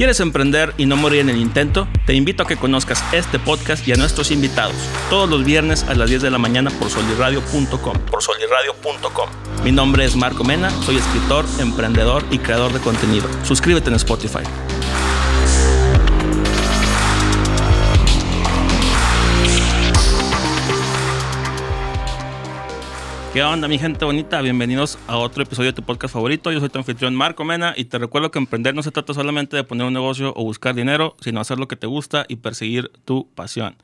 ¿Quieres emprender y no morir en el intento? Te invito a que conozcas este podcast y a nuestros invitados todos los viernes a las 10 de la mañana por solirradio.com. Por solirradio.com. Mi nombre es Marco Mena, soy escritor, emprendedor y creador de contenido. Suscríbete en Spotify. ¿Qué onda, mi gente bonita? Bienvenidos a otro episodio de tu podcast favorito. Yo soy tu anfitrión Marco Mena y te recuerdo que emprender no se trata solamente de poner un negocio o buscar dinero, sino hacer lo que te gusta y perseguir tu pasión.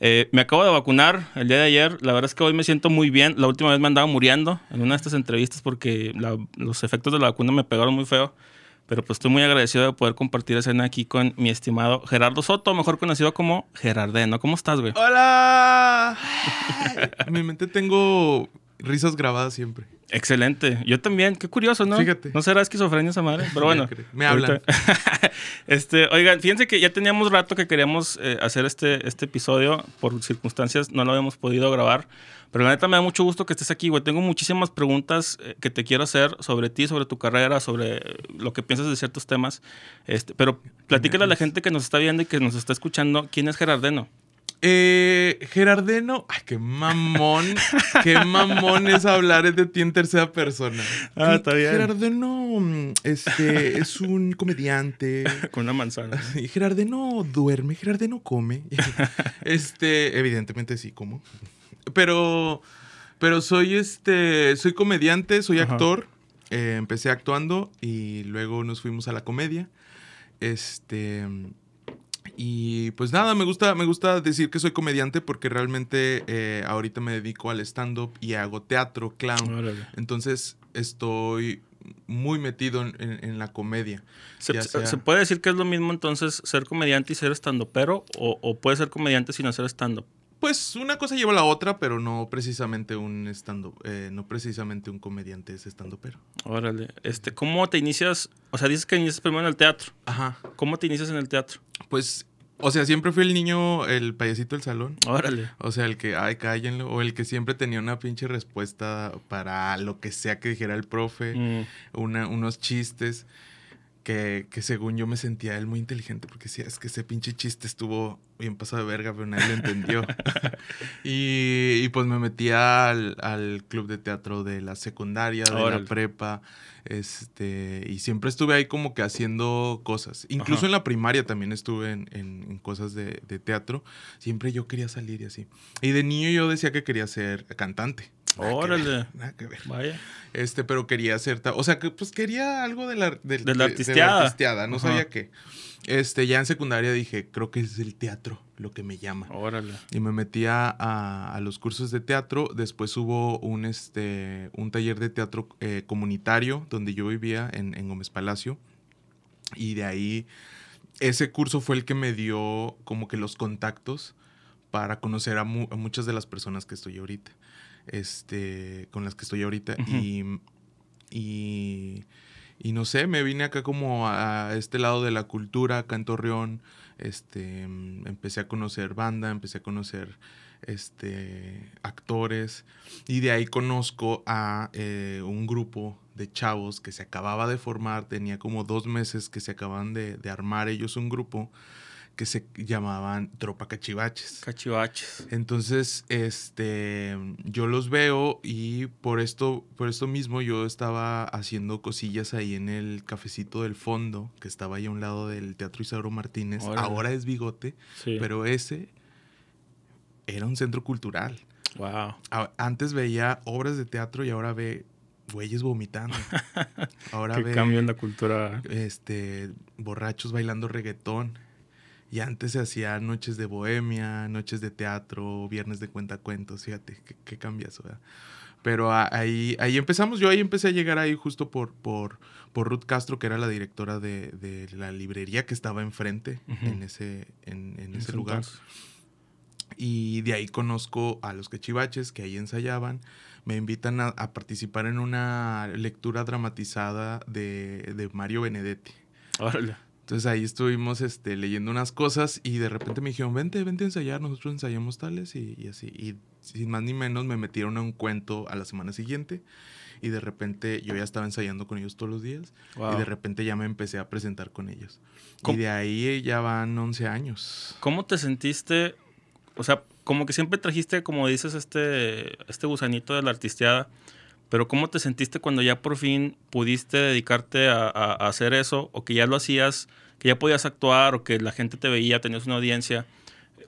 Eh, me acabo de vacunar el día de ayer. La verdad es que hoy me siento muy bien. La última vez me andaba muriendo en una de estas entrevistas porque los efectos de la vacuna me pegaron muy feo. Pero pues estoy muy agradecido de poder compartir escena aquí con mi estimado Gerardo Soto, mejor conocido como Gerardeno. ¿Cómo estás, güey? ¡Hola! en mi mente tengo risas grabadas siempre. Excelente. Yo también. Qué curioso, ¿no? Fíjate. No será esquizofrenia esa madre, pero bueno. Me hablan. este, oigan, fíjense que ya teníamos rato que queríamos eh, hacer este, este episodio. Por circunstancias no lo habíamos podido grabar. Pero la neta me da mucho gusto que estés aquí, güey. Tengo muchísimas preguntas eh, que te quiero hacer sobre ti, sobre tu carrera, sobre lo que piensas de ciertos temas. Este, pero platícale a la gente que nos está viendo y que nos está escuchando, ¿quién es Gerardeno? Eh, Gerardeno, ay, qué mamón, qué mamón es hablar de ti en tercera persona. Ah, está bien. Gerardeno, este, es un comediante. Con una manzana. Y Gerardeno duerme, Gerardeno come. Este, evidentemente sí, como. Pero, pero soy este, soy comediante, soy actor. Eh, empecé actuando y luego nos fuimos a la comedia. Este y pues nada, me gusta, me gusta decir que soy comediante porque realmente eh, ahorita me dedico al stand-up y hago teatro, clown. Entonces estoy muy metido en, la comedia. ¿Se, puede decir que es lo mismo entonces ser comediante y ser stand-upero? O, ¿O puede ser comediante sin hacer stand-up? Pues una cosa lleva a la otra, pero no precisamente un stand eh, no precisamente un comediante es stand pero. Órale. Este, ¿cómo te inicias? O sea, dices que inicias primero en el teatro. Ajá. ¿Cómo te inicias en el teatro? Pues, o sea, siempre fui el niño, el payasito del salón. Órale. O sea, el que, ay, cállenlo. O el que siempre tenía una pinche respuesta para lo que sea que dijera el profe. Mm. Una, unos chistes. Que, que, según yo me sentía él muy inteligente porque decía, es que ese pinche chiste estuvo bien pasado de verga, pero nadie lo entendió. y, y, pues me metía al, al, club de teatro de la secundaria, de la prepa, este, y siempre estuve ahí como que haciendo cosas. Incluso en la primaria también estuve en, en, cosas de, de, teatro. Siempre yo quería salir y así. Y de niño yo decía que quería ser cantante. Órale. nada que ver. Vaya. Este, pero quería ser. O sea, que pues quería algo de la, de, la artisteada. no sabía qué. Este, ya en secundaria dije, creo que es el teatro lo que me llama. Órale. Y me metí a, a, los cursos de teatro. Después hubo un, este, un taller de teatro eh, comunitario donde yo vivía en, en Gómez Palacio. Y de ahí, ese curso fue el que me dio como que los contactos para conocer a, muchas de las personas que estoy ahorita. Este, con las que estoy ahorita. Y. Y y no sé, me vine acá como a este lado de la cultura, acá en Torreón. Este, mm, empecé a conocer banda, empecé a conocer este, actores. Y de ahí conozco a eh, un grupo de chavos que se acababa de formar, tenía como dos meses que se acaban de, de armar ellos un grupo que se llamaban Tropa Cachivaches. Cachivaches. Entonces, este, yo los veo y por esto, por esto mismo yo estaba haciendo cosillas ahí en el cafecito del fondo, que estaba ahí a un lado del Teatro Isidoro Martínez. Ahora es Bigote, pero ese era un centro cultural. Wow. Antes veía obras de teatro y ahora ve güeyes vomitando. Ahora ve cambio en la cultura. Este, borrachos bailando reggaetón. Y antes se hacía noches de bohemia, noches de teatro, viernes de cuentacuentos, fíjate, qué, qué cambia eso, Pero ahí, ahí empezamos, yo ahí empecé a llegar ahí justo por, por, por Ruth Castro, que era la directora de, de la librería que estaba enfrente en ese, en, en ese lugar. Y de ahí conozco a los quechivaches que ahí ensayaban. Me invitan a, a participar en una lectura dramatizada de, de Mario Benedetti. Órale. Entonces ahí estuvimos este, leyendo unas cosas y de repente me dijeron, vente, vente a ensayar, nosotros ensayamos tales y, así. Y sin más ni menos, me metieron a un cuento a la semana siguiente y de repente yo ya estaba ensayando con ellos todos los días y de repente ya me empecé a presentar con ellos. Y de ahí ya van 11 años. ¿Cómo te sentiste? O sea, como que siempre trajiste, como dices, este, este gusanito de la artisteada, pero ¿cómo te sentiste cuando ya por fin pudiste dedicarte a, hacer eso o que ya lo hacías, que ya podías actuar o que la gente te veía, tenías una audiencia?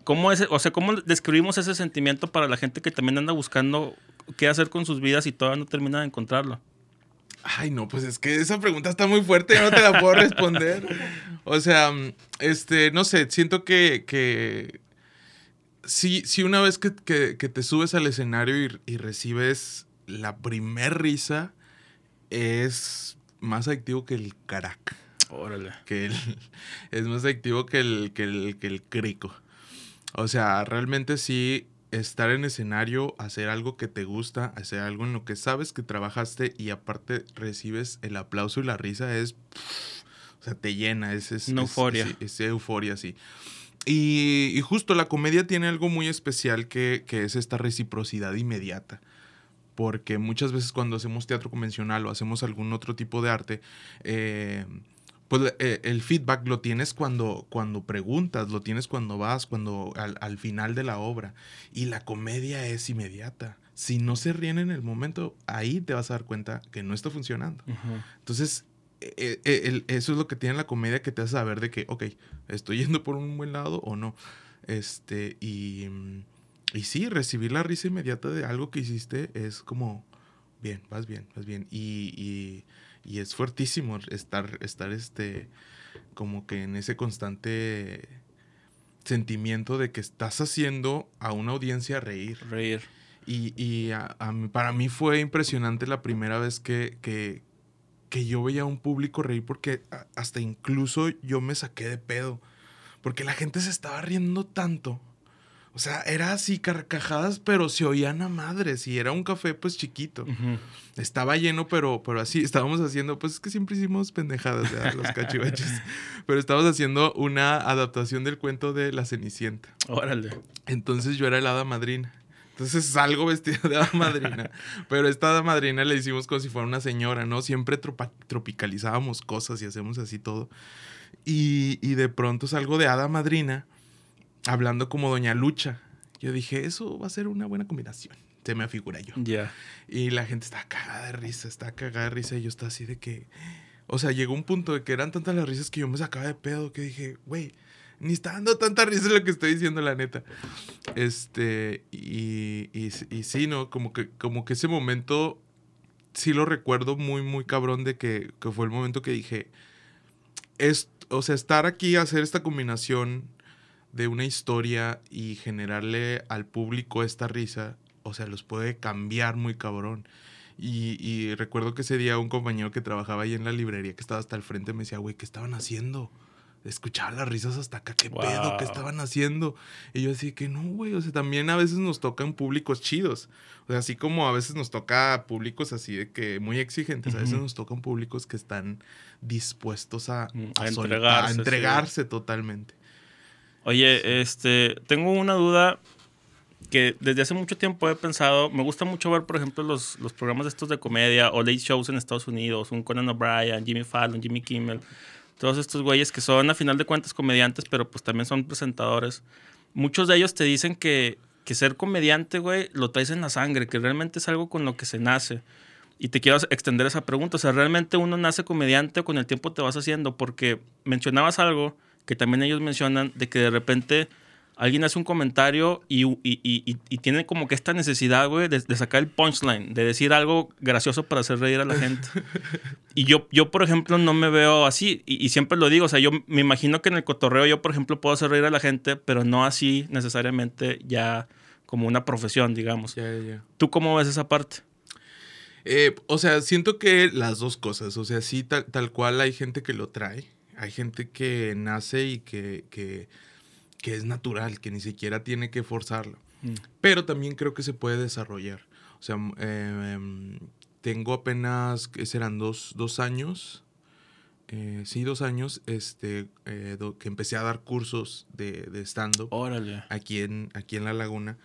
¿Cómo es, o sea, cómo describimos ese sentimiento para la gente que también anda buscando qué hacer con sus vidas y todavía no termina de encontrarlo? Ay, no, pues es que esa pregunta está muy fuerte, yo no te la puedo responder. O sea, este, no sé, siento que, que si, si una vez que, te subes al escenario y recibes la primer risa, es más adictivo que el carac. Órale. Que es más adictivo que el, que el, que el crico. O sea, realmente sí, estar en escenario, hacer algo que te gusta, hacer algo en lo que sabes que trabajaste y aparte recibes el aplauso y la risa es... o sea, te llena, es... es euforia. Es, euforia, sí. Y, justo la comedia tiene algo muy especial que, que es esta reciprocidad inmediata porque muchas veces cuando hacemos teatro convencional o hacemos algún otro tipo de arte, eh, pues eh, el feedback lo tienes cuando, cuando preguntas, lo tienes cuando vas, cuando al, final de la obra. Y la comedia es inmediata. Si no se ríen en el momento, ahí te vas a dar cuenta que no está funcionando. Entonces, e, e, eso es lo que tiene la comedia que te hace saber de que, ok, estoy yendo por un buen lado o no. Este, y, y sí, recibir la risa inmediata de algo que hiciste es como, bien, vas bien, vas bien. y y es fuertísimo estar, estar este, como que en ese constante sentimiento de que estás haciendo a una audiencia reír. Reír. Y, y para mí fue impresionante la primera vez que, que, que yo veía a un público reír porque hasta incluso yo me saqué de pedo. Porque la gente se estaba riendo tanto o sea, era así carcajadas, pero se oían a madres y era un café pues chiquito. Estaba lleno, pero, pero así, estábamos haciendo, pues es que siempre hicimos pendejadas, de los cachivaches. pero estábamos haciendo una adaptación del cuento de La Cenicienta. Órale. Entonces yo era el hada madrina. Entonces salgo vestido de hada madrina. pero esta hada madrina le hicimos como si fuera una señora, ¿no? Siempre tropicalizábamos cosas y hacemos así todo. Y, y de pronto salgo de hada madrina hablando como Doña Lucha. Yo dije, eso va a ser una buena combinación. Se me afigura yo. Ya. Y la gente está cagada de risa, está cagada de risa. Y yo estaba así de que. O sea, llegó un punto de que eran tantas las risas que yo me sacaba de pedo que dije, güey, ni está dando tanta risa lo que estoy diciendo, la neta. Este, y, y, y, sí, ¿no? Como que, como que ese momento sí lo recuerdo muy, muy cabrón de que, que fue el momento que dije, es, o sea, estar aquí, hacer esta combinación de una historia y generarle al público esta risa, o sea, los puede cambiar muy cabrón. Y, recuerdo que ese día un compañero que trabajaba ahí en la librería que estaba hasta el frente me decía, güey, ¿qué estaban haciendo? Escuchaba las risas hasta acá, ¿qué pedo? ¿Qué estaban haciendo? Y yo decía que no, güey, o sea, también a veces nos tocan públicos chidos. O sea, así como a veces nos toca públicos así de que muy exigentes, a veces nos tocan públicos que están dispuestos a, mm, a, entregarse, totalmente. Oye, este, tengo una duda que desde hace mucho tiempo he pensado, me gusta mucho ver, por ejemplo, los, los programas estos de comedia o late shows en Estados Unidos, un Conan O'Brien, Jimmy Fallon, Jimmy Kimmel, todos estos güeyes que son a final de cuentas comediantes, pero pues también son presentadores. Muchos de ellos te dicen que, que ser comediante, güey, lo traes en la sangre, que realmente es algo con lo que se nace. Y te quiero extender esa pregunta, o sea, ¿realmente uno nace comediante o con el tiempo te vas haciendo? Porque mencionabas algo que también ellos mencionan de que de repente alguien hace un comentario y, y, y, tiene como que esta necesidad, güey, de, sacar el punchline, de decir algo gracioso para hacer reír a la gente. y yo, yo, por ejemplo, no me veo así y, siempre lo digo, o sea, yo me imagino que en el cotorreo yo, por ejemplo, puedo hacer reír a la gente, pero no así necesariamente ya como una profesión, digamos. ¿Tú cómo ves esa parte? Eh, o sea, siento que las dos cosas, o sea, sí, tal, tal cual hay gente que lo trae hay gente que nace y que, que, es natural, que ni siquiera tiene que forzarlo. Mm. Pero también creo que se puede desarrollar. O sea, em, tengo apenas, que serán dos, años eh, sí, dos años, este, eh, do- que empecé a dar cursos de, de stand-up aquí en, aquí en La Laguna.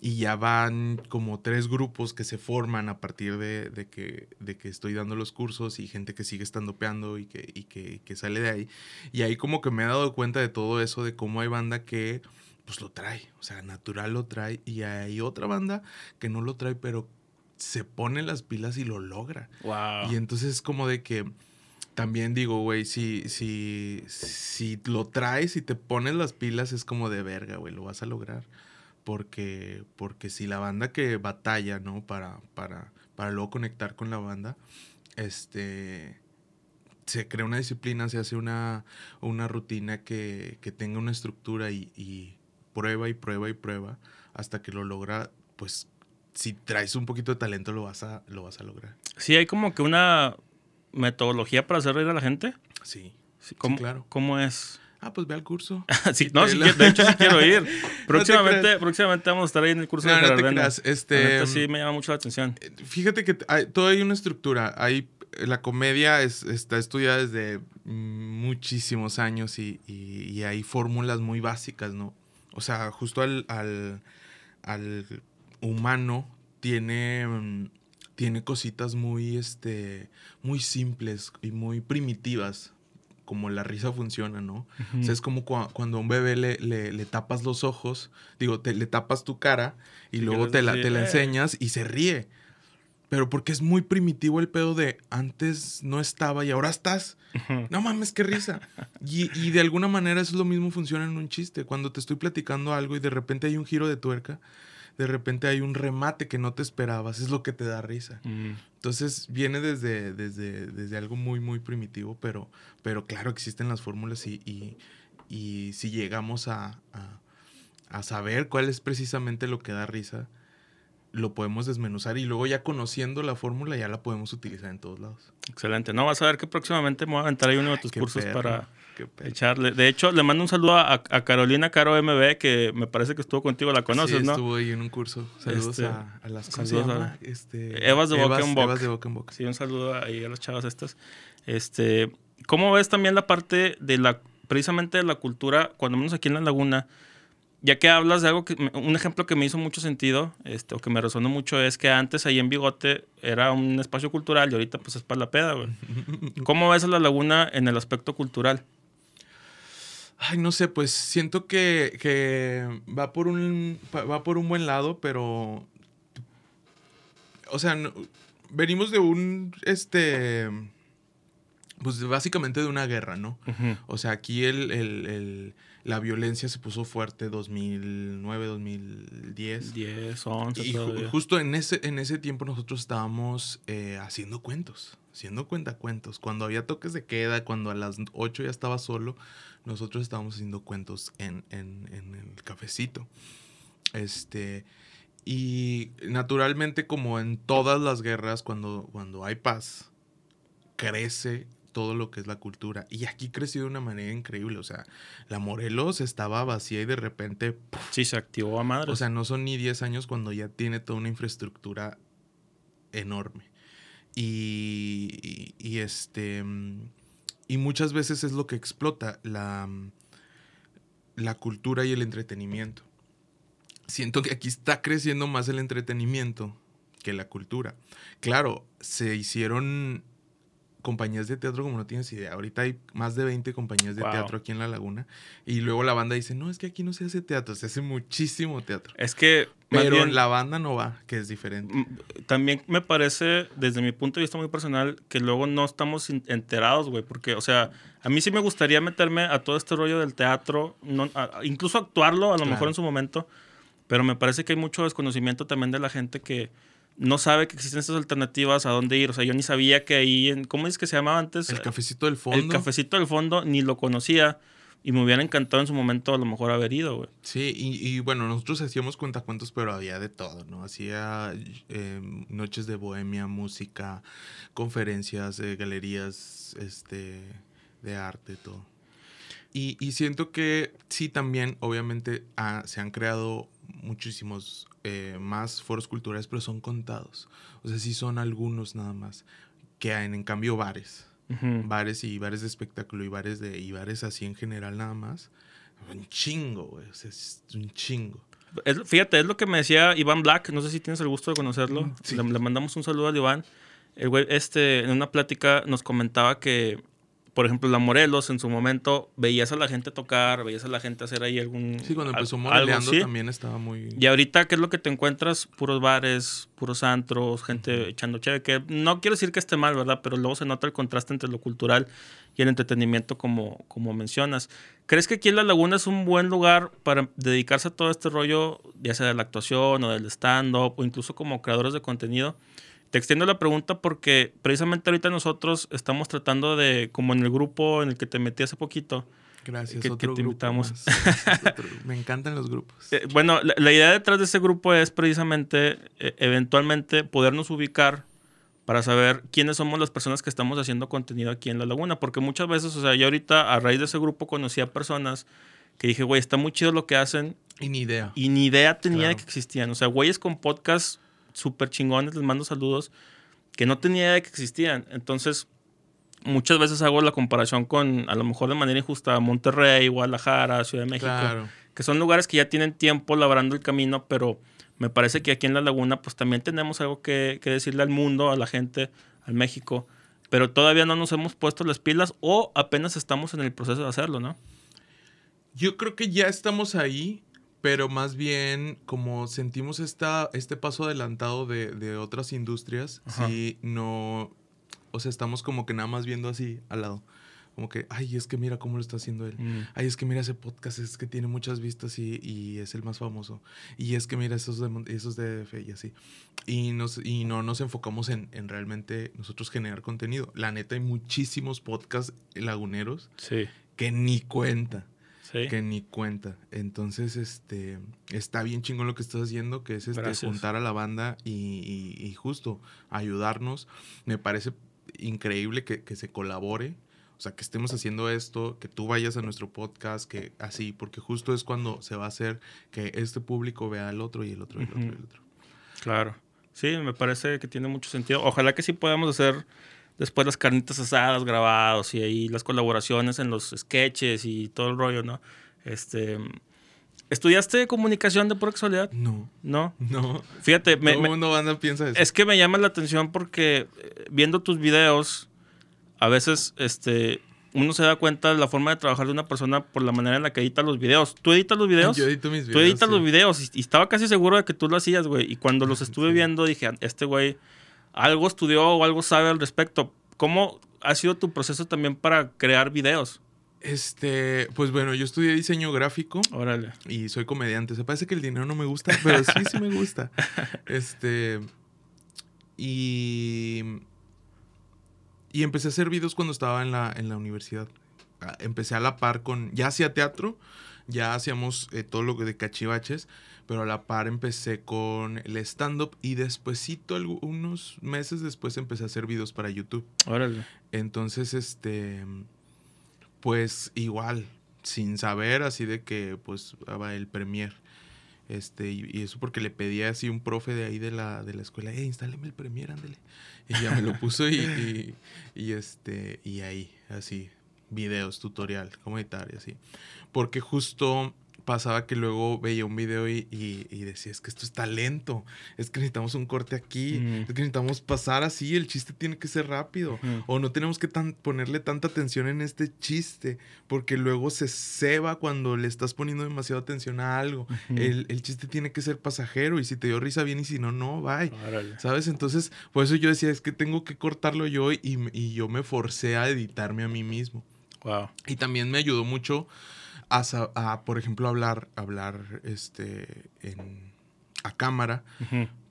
Y ya van como tres grupos que se forman a partir de, de que, de que estoy dando los cursos y gente que sigue estandopeando y que, y que, que sale de ahí. Y ahí como que me he dado cuenta de todo eso, de cómo hay banda que pues lo trae, o sea, natural lo trae. Y hay otra banda que no lo trae, pero se pone las pilas y lo logra. Wow. Y entonces es como de que también digo, güey, si, si, si lo traes y te pones las pilas es como de verga, güey, lo vas a lograr. Porque, porque si la banda que batalla, ¿no? Para, para, para luego conectar con la banda, este, se crea una disciplina, se hace una, una rutina que, que tenga una estructura y, y prueba y prueba y prueba hasta que lo logra, pues si traes un poquito de talento lo vas a, lo vas a lograr. Sí, hay como que una metodología para hacer reír a la gente. Sí. Sí, ¿Cómo, claro. ¿Cómo es? Ah, pues ve al curso. Sí, no, sí de hecho sí quiero ir. Próximamente, próximamente vamos a estar ahí en el curso No, de no te creas. La Este, sí me llama mucho la atención. Fíjate que hay, todo hay una estructura. Hay, la comedia es- está estudiada desde muchísimos años y, y- y hay fórmulas muy básicas, ¿no? O sea, justo al, al, al humano tiene, mm, tiene cositas muy, este, muy simples y muy primitivas, como la risa funciona, ¿no? O sea, es como cua- cuando a un bebé le, le- le tapas los ojos, digo, te, le tapas tu cara y luego te la, te la enseñas y se ríe. Pero porque es muy primitivo el pedo de antes no estaba y ahora estás. No mames, qué risa. Y, y de alguna manera eso es lo mismo funciona en un chiste. Cuando te estoy platicando algo y de repente hay un giro de tuerca, de repente hay un remate que no te esperabas, es lo que te da risa. Mm. Entonces viene desde, desde, desde algo muy, muy primitivo, pero, pero claro, existen las fórmulas y, y, y si llegamos a, a, a saber cuál es precisamente lo que da risa, lo podemos desmenuzar y luego ya conociendo la fórmula ya la podemos utilizar en todos lados. Excelente. No, vas a ver que próximamente me voy a aventar ahí uno de tus cursos perro, para echarle. De hecho, le mando un saludo a, a Carolina Caro MB, que me parece que estuvo contigo, la conoces, sí, ¿no? estuvo ahí en un curso. Saludos Este, a, a las ¿cómo se saludos a-? Este, Evas de boca en boca. Evas de boca en boca. Sí, un saludo ahí a las chavas estas. Este, ¿cómo ves también la parte de la, precisamente de la cultura, cuando menos aquí en la laguna? Ya que hablas de algo que, un ejemplo que me hizo mucho sentido, este, o que me resonó mucho, es que antes ahí en Bigote era un espacio cultural y ahorita pues es para la peda, güey. ¿Cómo ves a la laguna en el aspecto cultural? Ay, no sé, pues siento que, que va por un va por un buen lado, pero o sea, no- venimos de un este pues básicamente de una guerra, ¿no? O sea, aquí el, el- el- la violencia se puso fuerte 2009, 2010. 10, 11 Y ju- justo en ese, en ese tiempo nosotros estábamos eh, haciendo cuentos, haciendo cuentacuentos. Cuando había toques de queda, cuando a las 8 ya estaba solo, nosotros estábamos haciendo cuentos en, en- en el cafecito. Este, y naturalmente, como en todas las guerras, cuando, cuando hay paz, crece todo lo que es la cultura. Y aquí creció de una manera increíble. O sea, la Morelos estaba vacía y de repente. Sí, se activó a madre. O sea, no son ni 10 años cuando ya tiene toda una infraestructura enorme. Y, y- y este. mm, Y muchas veces es lo que explota la, mm, la cultura y el entretenimiento. Siento que aquí está creciendo más el entretenimiento que la cultura. Claro, se hicieron compañías de teatro como no tienes idea. Ahorita hay más de 20 compañías de Wow. teatro aquí en La Laguna. Y luego la banda dice, no, es que aquí no se hace teatro, se hace muchísimo teatro. es que Pero bien, la banda no va, que es diferente. Mm, También me parece, desde mi punto de vista muy personal, que luego no estamos enterados, güey. Porque, o sea, a mí sí me gustaría meterme a todo este rollo del teatro, no, a- a- incluso actuarlo a lo Claro. mejor en su momento. Pero me parece que hay mucho desconocimiento también de la gente que no sabe que existen estas alternativas, a dónde ir. O sea, yo ni sabía que ahí, en, ¿cómo es que se llamaba antes? El cafecito del fondo. El cafecito del fondo, ni lo conocía. Y me hubiera encantado en su momento a lo mejor haber ido, güey. Sí, y, y bueno, nosotros hacíamos cuentacuentos, pero había de todo, ¿no? Hacía eh, noches de bohemia, música, conferencias, eh, galerías este, de arte, todo. Y, y siento que sí, también, obviamente, ah, se han creado muchísimos eh, más foros culturales, pero son contados. O sea, sí son algunos nada más. Que en, en cambio bares. Bares y bares de espectáculo y bares de y bares así en general nada más. Un chingo, güey. O sea, es un chingo. fíjate, es lo que me decía Iván Black. No sé si tienes el gusto de conocerlo. Mm, le, le, mandamos un saludo a Iván. El güey, este, en una plática nos comentaba que por ejemplo, la Morelos en su momento veías a la gente tocar, veías a la gente hacer ahí algún. Sí, cuando empezó Moreleando también estaba muy. Y ahorita, ¿qué es lo que te encuentras? Puros bares, puros antros, gente echando chévere. Que no quiero decir que esté mal, ¿verdad? Pero luego se nota el contraste entre lo cultural y el entretenimiento, como, como mencionas. ¿Crees que aquí en La Laguna es un buen lugar para dedicarse a todo este rollo, ya sea de la actuación o del stand-up o incluso como creadores de contenido? Te extiendo la pregunta porque precisamente ahorita nosotros estamos tratando de, como en el grupo en el que te metí hace poquito. Gracias, que, te invitamos. Me encantan los grupos. Eh, bueno, la, idea detrás de ese grupo es precisamente, eh, eventualmente, podernos ubicar para saber quiénes somos las personas que estamos haciendo contenido aquí en La Laguna. Porque muchas veces, o sea, yo ahorita a raíz de ese grupo conocí a personas que dije, güey, está muy chido lo que hacen. Y ni idea. Y ni idea tenía de que existían. O sea, güeyes con podcast súper chingones, les mando saludos, que no tenía idea de que existían. Entonces, muchas veces hago la comparación con, a lo mejor de manera injusta, Monterrey, Guadalajara, Ciudad de México, que son lugares que ya tienen tiempo labrando el camino, pero me parece que aquí en La Laguna, pues también tenemos algo que, que decirle al mundo, a la gente, al México, pero todavía no nos hemos puesto las pilas o apenas estamos en el proceso de hacerlo, ¿no? Yo creo que ya estamos ahí pero más bien como sentimos esta, este paso adelantado de, otras industrias, si no, o sea, estamos como que nada más viendo así al lado. Como que, ay, es que mira cómo lo está haciendo él. Mm. Ay, es que mira ese podcast, es que tiene muchas vistas y, es el más famoso. Y es que mira esos de, esos de DF y así. Y, nos, y no nos enfocamos en, en, realmente nosotros generar contenido. La neta, hay muchísimos podcasts laguneros que ni cuenta que ni cuenta. Entonces, este, está bien chingón lo que estás haciendo, que es este, juntar a la banda y, justo ayudarnos. Me parece increíble que, se colabore. O sea, que estemos haciendo esto, que tú vayas a nuestro podcast, que así, porque justo es cuando se va a hacer que este público vea al otro y el otro y el otro y el otro. Claro. Sí, me parece que tiene mucho sentido. Ojalá que sí podamos hacer después las carnitas asadas grabados y ahí las colaboraciones en los sketches y todo el rollo, ¿no? Este, ¿Estudiaste comunicación de pura casualidad? No. ¿No? No. Fíjate, me, todo el mundo piensa eso. Es que me llama la atención porque eh, viendo tus videos, a veces este, uno se da cuenta de la forma de trabajar de una persona por la manera en la que edita los videos. ¿Tú editas los videos? Yo edito mis videos. Tú editas los videos y, estaba casi seguro de que tú lo hacías, güey. Y cuando los estuve viendo dije, este güey algo estudió o algo sabe al respecto. ¿Cómo ha sido tu proceso también para crear videos? Este, pues bueno, yo estudié diseño gráfico. Órale. Y soy comediante. Se parece que el dinero no me gusta, pero sí, sí me gusta. Este. Y. Y empecé a hacer videos cuando estaba en la, en la universidad. Ah, empecé a la par con. Ya hacía teatro, ya hacíamos eh, todo lo de cachivaches pero a la par empecé con el stand-up y despuésito, unos meses después empecé a hacer videos para YouTube. Órale. Entonces, este, pues igual, sin saber, así de que, pues, el premier. Este, y, eso porque le pedí así un profe de ahí de la, de la escuela, eh, instáleme el premier, ándale. Y ya me lo puso y, y, este, y ahí, así, videos, tutorial, cómo editar y así. Porque justo pasaba que luego veía un video y, decía, es que esto está lento, es que necesitamos un corte aquí, es que necesitamos pasar así, el chiste tiene que ser rápido, o no tenemos que ponerle tanta atención en este chiste, porque luego se ceba cuando le estás poniendo demasiada atención a algo. el, chiste tiene que ser pasajero, y si te dio risa bien, y si no, no, bye. ¿Sabes? Entonces, por eso yo decía, es que tengo que cortarlo yo, y, y yo me forcé a editarme a mí mismo. Wow. Y también me ayudó mucho a, por ejemplo, hablar, hablar este, en, a cámara.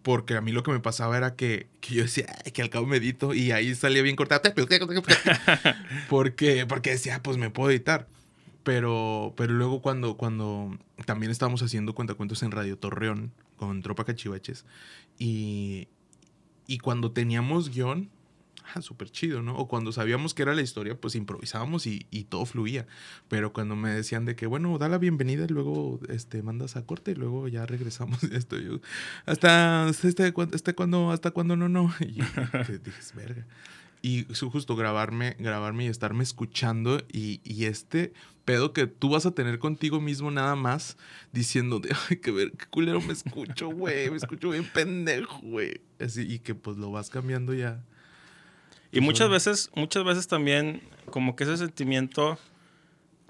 Porque a mí lo que me pasaba era que, que yo decía, que al cabo medito y ahí salía bien cortado. porque, porque decía, pues me puedo editar. Pero, pero luego cuando, cuando también estábamos haciendo cuentacuentos en Radio Torreón con Tropa Cachivaches y, y cuando teníamos guion, ah, súper chido, ¿no? O cuando sabíamos que era la historia, pues improvisábamos y, todo fluía. Pero cuando me decían de que, bueno, da la bienvenida y luego este, mandas a corte y luego ya regresamos. Esto, yo, hasta, este, este, cuando, hasta cuando no, no. Y dije, verga. y justo grabarme, grabarme y estarme escuchando y, y este pedo que tú vas a tener contigo mismo nada más diciendo de, ay, qué, ver, qué culero me escucho, güey, me escucho bien pendejo, güey. Así, y que pues lo vas cambiando ya. Y muchas veces, muchas veces también, como que ese sentimiento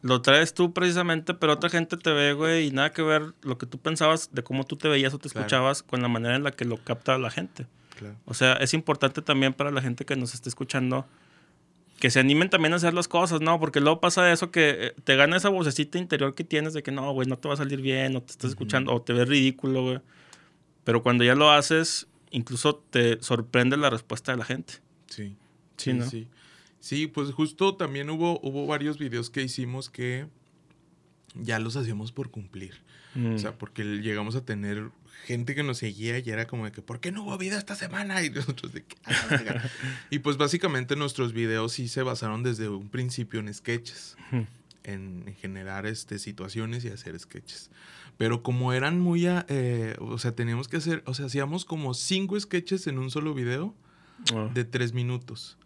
lo traes tú precisamente, pero otra gente te ve, güey, y nada que ver lo que tú pensabas de cómo tú te veías o te Claro. escuchabas con la manera en la que lo capta la gente. Claro. O sea, es importante también para la gente que nos esté escuchando que se animen también a hacer las cosas, ¿no? Porque luego pasa eso que eh, te gana esa vocecita interior que tienes de que no, güey, no te va a salir bien, o te estás Ujú. escuchando, o te ves ridículo, güey. Pero cuando ya lo haces, incluso te sorprende la respuesta de la gente. Sí. Sí, ¿no? Sí. Sí, pues justo también hubo, hubo varios videos que hicimos que ya los hacíamos por cumplir. Mm. O sea, porque llegamos a tener gente que nos seguía y era como de que, ¿por qué no hubo video esta semana? Y nosotros de que, "Ah, la verga". Y pues básicamente nuestros videos sí se basaron desde un principio en sketches, en, en generar este, situaciones y hacer sketches. Pero como eran muy, eh, o sea, teníamos que hacer, o sea, hacíamos como cinco sketches en un solo video Ah. de tres minutos.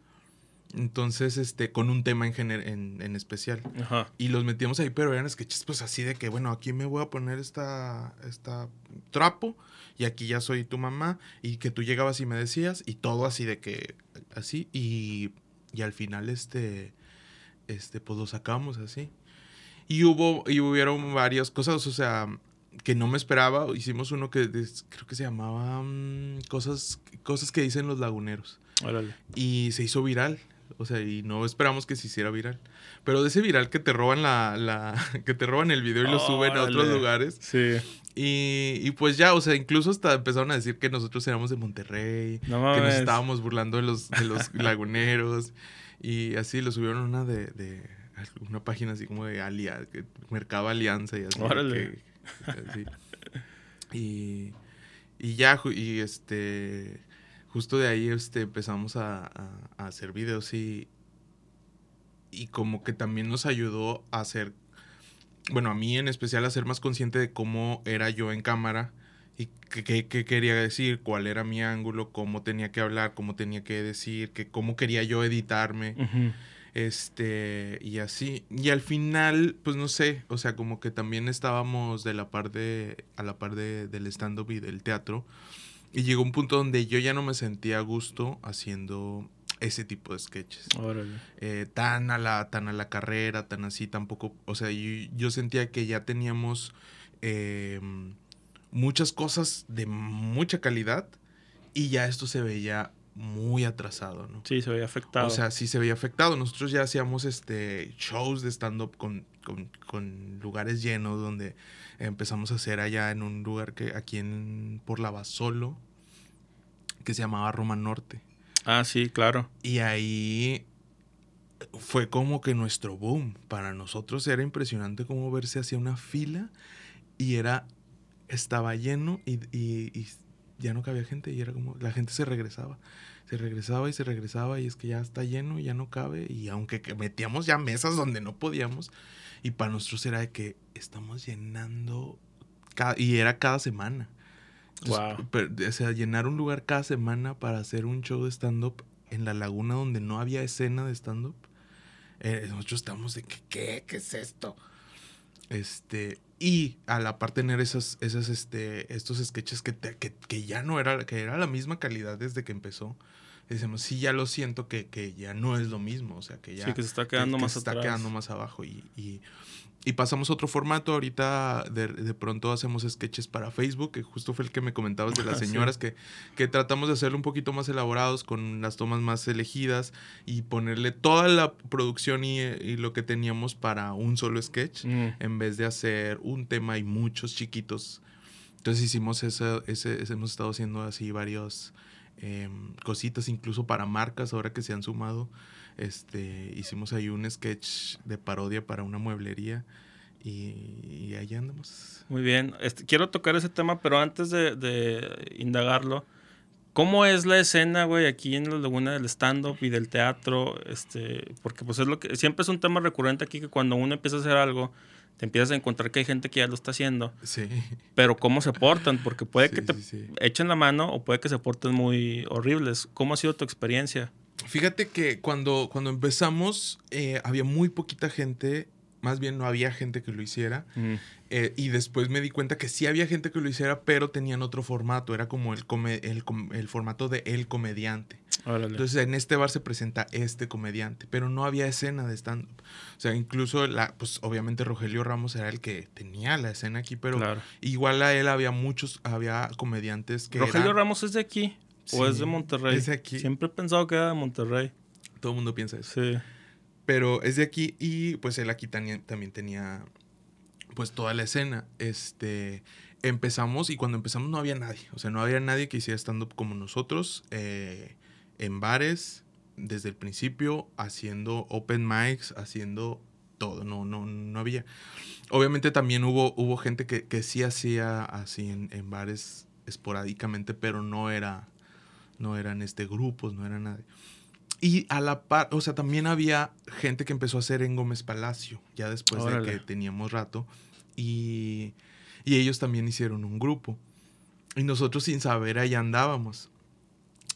Entonces, este, con un tema en, gener- en, en especial. Ajá. Y los metíamos ahí, pero eran sketches pues así de que, bueno, aquí me voy a poner esta, esta trapo y aquí ya soy tu mamá y que tú llegabas y me decías y todo así de que, así y, y al final este, este, pues lo sacamos así. Y hubo, y hubieron varias cosas, o sea, que no me esperaba. Hicimos uno que creo que se llamaba mm, cosas, cosas que dicen los laguneros Órale. y se hizo viral. O sea, y no esperamos que se hiciera viral. Pero de ese viral que te roban la, la que te roban el video y lo suben a otros lugares. Sí. Y, y pues ya, o sea, incluso hasta empezaron a decir que nosotros éramos de Monterrey, No que nos estábamos burlando de los, de los laguneros. Y así lo subieron a una de, de una página así como de Alia, que, Mercado Alianza y así. Órale. que- así. Y, y ya, y este, justo de ahí este, empezamos a, a- a hacer videos y, y como que también nos ayudó a hacer, bueno, a mí en especial a ser más consciente de cómo era yo en cámara y qué, qué- quería decir, cuál era mi ángulo, cómo tenía que hablar, cómo tenía que decir, que cómo quería yo editarme. Ujú. Este, y así. Y al final, pues no sé, o sea, como que también estábamos de la par de, a la par de, del stand-up y del teatro. Y llegó un punto donde yo ya no me sentía a gusto haciendo ese tipo de sketches. Órale. Eh, tan, a la, tan a la carrera, tan así, tampoco. O sea, yo, yo sentía que ya teníamos eh, muchas cosas de mucha calidad y ya esto se veía muy atrasado, ¿no? Sí, se veía afectado. O sea, sí se veía afectado. Nosotros ya hacíamos este shows de stand-up con, con, con lugares llenos donde empezamos a hacer allá en un lugar que aquí en por la Basolo que se llamaba Roma Norte. ah, sí, claro. Y ahí fue como que nuestro boom. Para nosotros era impresionante como verse hacia una fila y era estaba lleno y, y- y ya no cabía gente y era como la gente se regresaba. Se regresaba y se regresaba y es que ya está lleno y ya no cabe y aunque que metíamos ya mesas donde no podíamos y para nosotros era de que estamos llenando ca- y era cada semana. Entonces, Wow. pero, o sea, llenar un lugar cada semana para hacer un show de stand-up en la laguna donde no había escena de stand-up. eh, nosotros estamos de que, ¿qué? ¿Qué es esto? Este, y a la par tener esos, esos, este, estos sketches que, te- que, que ya no era, que era la misma calidad desde que empezó. Decimos, sí, ya lo siento que, que ya no es lo mismo, o sea, que ya sí, que se está quedando que- que más se está atrás. quedando más abajo y, y- y pasamos a otro formato ahorita de, de pronto hacemos sketches para Facebook que justo fue el que me comentabas de las Sí. señoras que, que tratamos de hacerlo un poquito más elaborados con las tomas más elegidas y ponerle toda la producción y, y lo que teníamos para un solo sketch Mm. en vez de hacer un tema y muchos chiquitos entonces hicimos eso, ese, ese- hemos estado haciendo así varios em, cositas incluso para marcas ahora que se han sumado este hicimos ahí un sketch de parodia para una mueblería y, y ahí andamos Muy bien. Este, quiero tocar ese tema, pero antes de, indagarlo, ¿cómo es la escena, güey, aquí en la Laguna del stand-up y del teatro? Este, porque pues es lo que siempre es un tema recurrente aquí que cuando uno empieza a hacer algo, te empiezas a encontrar que hay gente que ya lo está haciendo, sí pero ¿cómo se portan? Porque puede Sí, que te sí, echen la mano o puede que se porten muy horribles. ¿Cómo ha sido tu experiencia? Fíjate que cuando, cuando empezamos eh, había muy poquita gente, más bien no había gente que lo hiciera. Mm. eh, y después me di cuenta que sí había gente que lo hiciera, pero tenían otro formato. Era como el, come- el, com- el formato de el comediante. Órale. Entonces en este bar se presenta este comediante, pero no había escena de stand-up. O sea, incluso, la, pues obviamente Rogelio Ramos era el que tenía la escena aquí, pero claro. igual a él había muchos, había comediantes que... ¿Rogelio eran- Ramos es de aquí o Sí, es de Monterrey? es de aquí. Siempre he pensado que era de Monterrey. Todo el mundo piensa eso. Sí. Pero es de aquí y pues él aquí tani- también tenía pues toda la escena. Este, empezamos y cuando empezamos no había nadie. O sea, no había nadie que hiciera stand-up como nosotros. eh, en bares, desde el principio, haciendo open mics, haciendo todo. No, no, no había. Obviamente también hubo, hubo gente que, que sí hacía así en, en bares esporádicamente, pero no era, no eran este grupos, no era nadie. Y a la par, o sea, también había gente que empezó a hacer en Gómez Palacio, ya después Órale. de que teníamos rato. Y, y ellos también hicieron un grupo. Y nosotros sin saber ahí andábamos.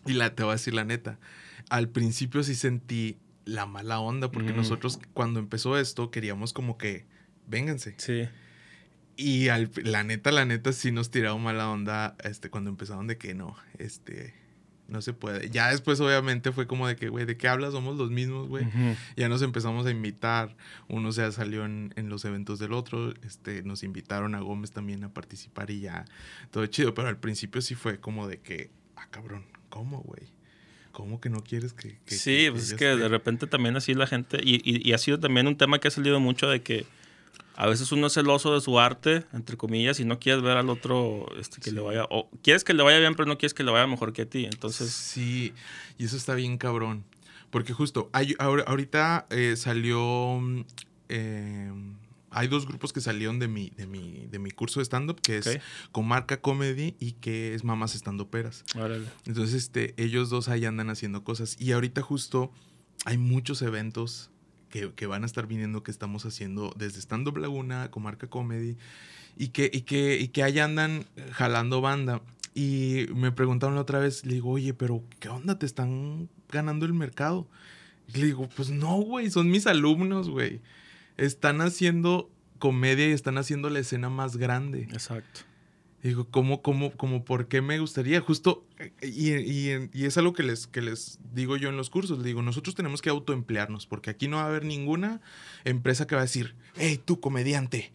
Y la, te voy a decir la neta, al principio sí sentí la mala onda, porque Mm. nosotros cuando empezó esto queríamos como que, vénganse. Sí. Y al, la neta, la neta, sí nos tiraron mala onda este, cuando empezaron de que no, este, no se puede. Ya después, obviamente, fue como de que, güey, ¿de qué hablas? Somos los mismos, güey. Ya nos empezamos a invitar. Uno ya salió en, en los eventos del otro. Este, nos invitaron a Gómez también a participar y ya todo chido. Pero al principio sí fue como de que, ah, cabrón, ¿cómo, güey? ¿Cómo que no quieres que... que- sí, que- pues es que de repente también así la gente, y, y- y ha sido también un tema que ha salido mucho de que a veces uno es celoso de su arte, entre comillas, y no quieres ver al otro este, que Sí. le vaya, o quieres que le vaya bien, pero no quieres que le vaya mejor que a ti. Entonces, Sí, y eso está bien cabrón. Porque justo, hay, ahor- ahorita eh, salió... mm, eh, hay dos grupos que salieron de mi, de mi, de mi curso de stand-up, que es. Comarca Comedy y que es Mamás Stand-Uperas. órale. Entonces, este, ellos dos ahí andan haciendo cosas. Y ahorita justo hay muchos eventos que, van a estar viniendo que estamos haciendo desde Stand Up Laguna, Comarca Comedy, y que, y que, y que ahí andan jalando banda. Y me preguntaron la otra vez, le digo, oye, pero ¿qué onda? ¿Te están ganando el mercado? Le digo, pues no, güey, son mis alumnos, güey. Están haciendo comedia y están haciendo la escena más grande. Exacto. Digo, ¿cómo, cómo, cómo, por qué me gustaría? Justo, y, y- y es algo que les, que les digo yo en los cursos. Les digo, nosotros tenemos que autoemplearnos, porque aquí no va a haber ninguna empresa que va a decir, hey, tú comediante,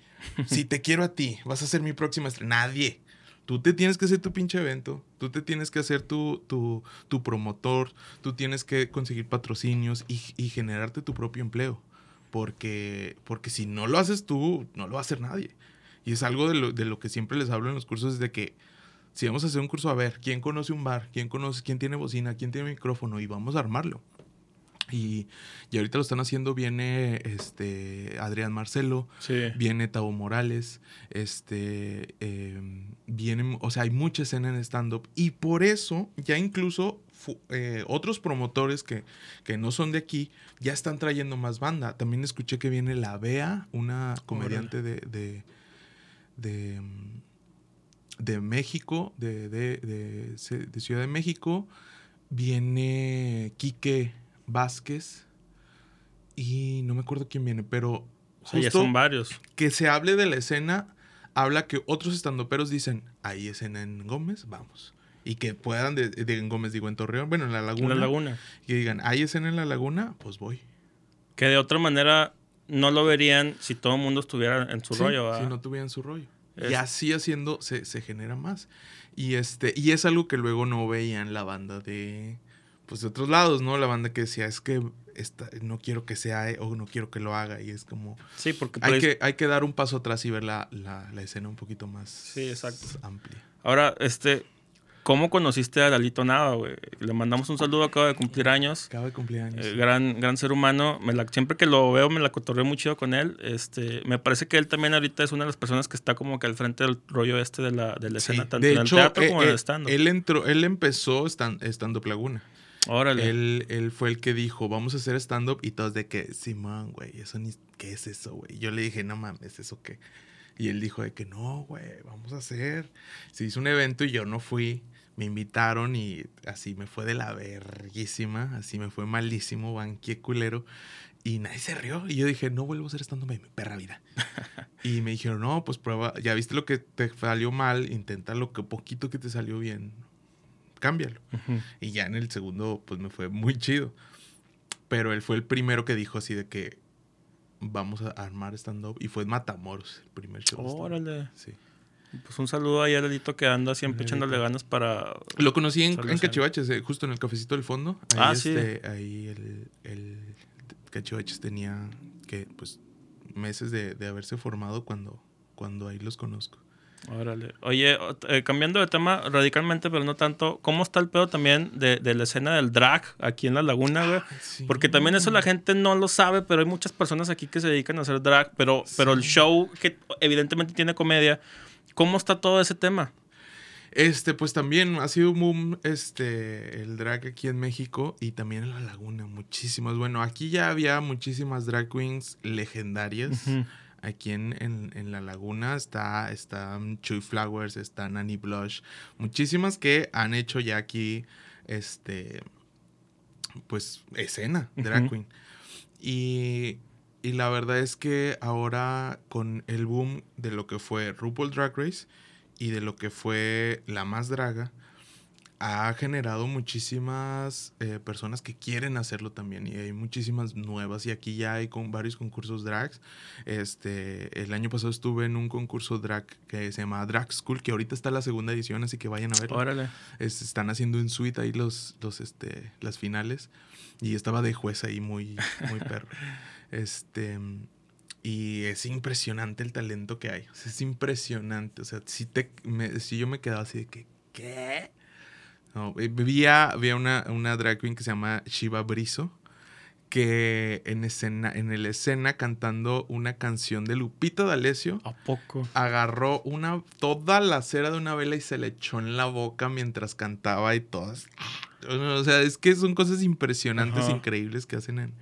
si te quiero a ti, vas a ser mi próxima estrella. Nadie. Tú te tienes que hacer tu pinche evento, tú te tienes que hacer tu, tu, tu promotor, tú tienes que conseguir patrocinios y, y generarte tu propio empleo. Porque, porque si no lo haces tú, no lo va a hacer nadie. Y es algo de lo, de lo que siempre les hablo en los cursos, es de que si vamos a hacer un curso, a ver, ¿quién conoce un bar? ¿Quién conoce, quién tiene bocina? ¿Quién tiene micrófono? Y vamos a armarlo. Y, y ahorita lo están haciendo, viene este Adrián Marcelo, Sí. viene Tavo Morales, este, eh, viene, o sea, hay mucha escena en stand-up y por eso ya incluso eh, otros promotores que, que no son de aquí ya están trayendo más banda. También escuché que viene la Bea, una comediante de, de, de, mm, de México, de, de, de, Ciudad de México, viene Quique Vázquez y no me acuerdo quién viene, pero O sea, ya son varios. que se hable de la escena, habla que otros estandoperos dicen, hay escena en Gómez, vamos. Y que puedan, de, de- en Gómez digo, en Torreón, bueno, en la laguna, La laguna. que digan, hay escena en la laguna, pues voy. Que de otra manera no lo verían si todo el mundo estuviera en su Sí, rollo. ¿verdad? Si no tuvieran su rollo. Es- Y así haciendo se, se genera más. Y este, y es algo que luego no veían la banda de pues de otros lados, ¿no? La banda que decía, es que esta, no quiero que sea eh, o no quiero que lo haga. Y es como. Sí, porque por Hay ahí- que, hay que dar un paso atrás y ver la, la, la escena un poquito más Sí, exacto. amplia. Ahora, este, ¿cómo conociste a Lalito Nava, güey? Le mandamos un saludo, acaba de cumplir años. Acaba de cumpleaños. Eh, gran, gran ser humano. Me la- siempre que lo veo me la cotorreo muy chido con él. Este, me parece que él también ahorita es una de las personas que está como que al frente del rollo este de la, de la Sí, escena, tanto de en hecho, el teatro eh, como en eh, el stand él entró, él empezó stand, stand up Laguna. Órale. Él, él fue el que dijo, vamos a hacer stand-up y todos de que, Simón, güey, eso ni, ¿qué es eso, güey? Yo le dije, no mames, ¿eso qué? Y él dijo de que no, güey, vamos a hacer. Se hizo un evento y yo no fui me invitaron y así me fue de la verguísima, así me fue malísimo, banqué culero. Y nadie se rió. Y yo dije, no vuelvo a hacer estando mi perra vida. y me dijeron, no, pues prueba, ya viste lo que te salió mal, intenta lo que poquito que te salió bien, cámbialo. Y ya en el segundo, pues me fue muy chido. Pero él fue el primero que dijo así de que vamos a armar stand-up. Y fue en Matamoros, el primer show. Órale. Sí. Pues un saludo ahí a Lalito que anda siempre echándole ganas para. Lo conocí en, en Cachivaches, eh, justo en el cafecito del fondo. Ahí ah, este, sí. Ahí el, el Cachivaches tenía que, pues, meses de, de, haberse formado cuando, cuando ahí los conozco. Órale. Oye, eh, cambiando de tema radicalmente, pero no tanto, ¿cómo está el pedo también de, de la escena del drag aquí en la laguna, güey? Porque también eso la gente no lo sabe, pero hay muchas personas aquí que se dedican a hacer drag, pero, pero el show que evidentemente tiene comedia, ¿cómo está todo ese tema? Este, pues también ha sido un boom este, el drag aquí en México y también en la laguna, muchísimas. Bueno, aquí ya había muchísimas drag queens legendarias. Aquí en, en, la laguna está, está Chuy Flowers, está Nanny Blush, muchísimas que han hecho ya aquí, este, pues, escena, drag queen. Y, y la verdad es que ahora con el boom de lo que fue RuPaul Drag Race, y de lo que fue La Más Draga, ha generado muchísimas eh, personas que quieren hacerlo también y hay muchísimas nuevas y aquí ya hay con varios concursos drags. Este, el año pasado estuve en un concurso drag que se llama Drag School, que ahorita está la segunda edición, así que vayan a verlo. Órale. están haciendo en suite ahí los, los, este, las finales y estaba de juez ahí muy, muy perro. Este, y es impresionante el talento que hay. es impresionante. O sea, si, te, si yo me quedaba así de que, ¿qué? No, eh, una, una drag queen que se llama Shiva Brizo, que en escena, en el escena cantando una canción de Lupita D'Alessio. ¿A poco? Agarró una, toda la cera de una vela y se le echó en la boca mientras cantaba y todas. O sea, es que son cosas impresionantes, increíbles que hacen en,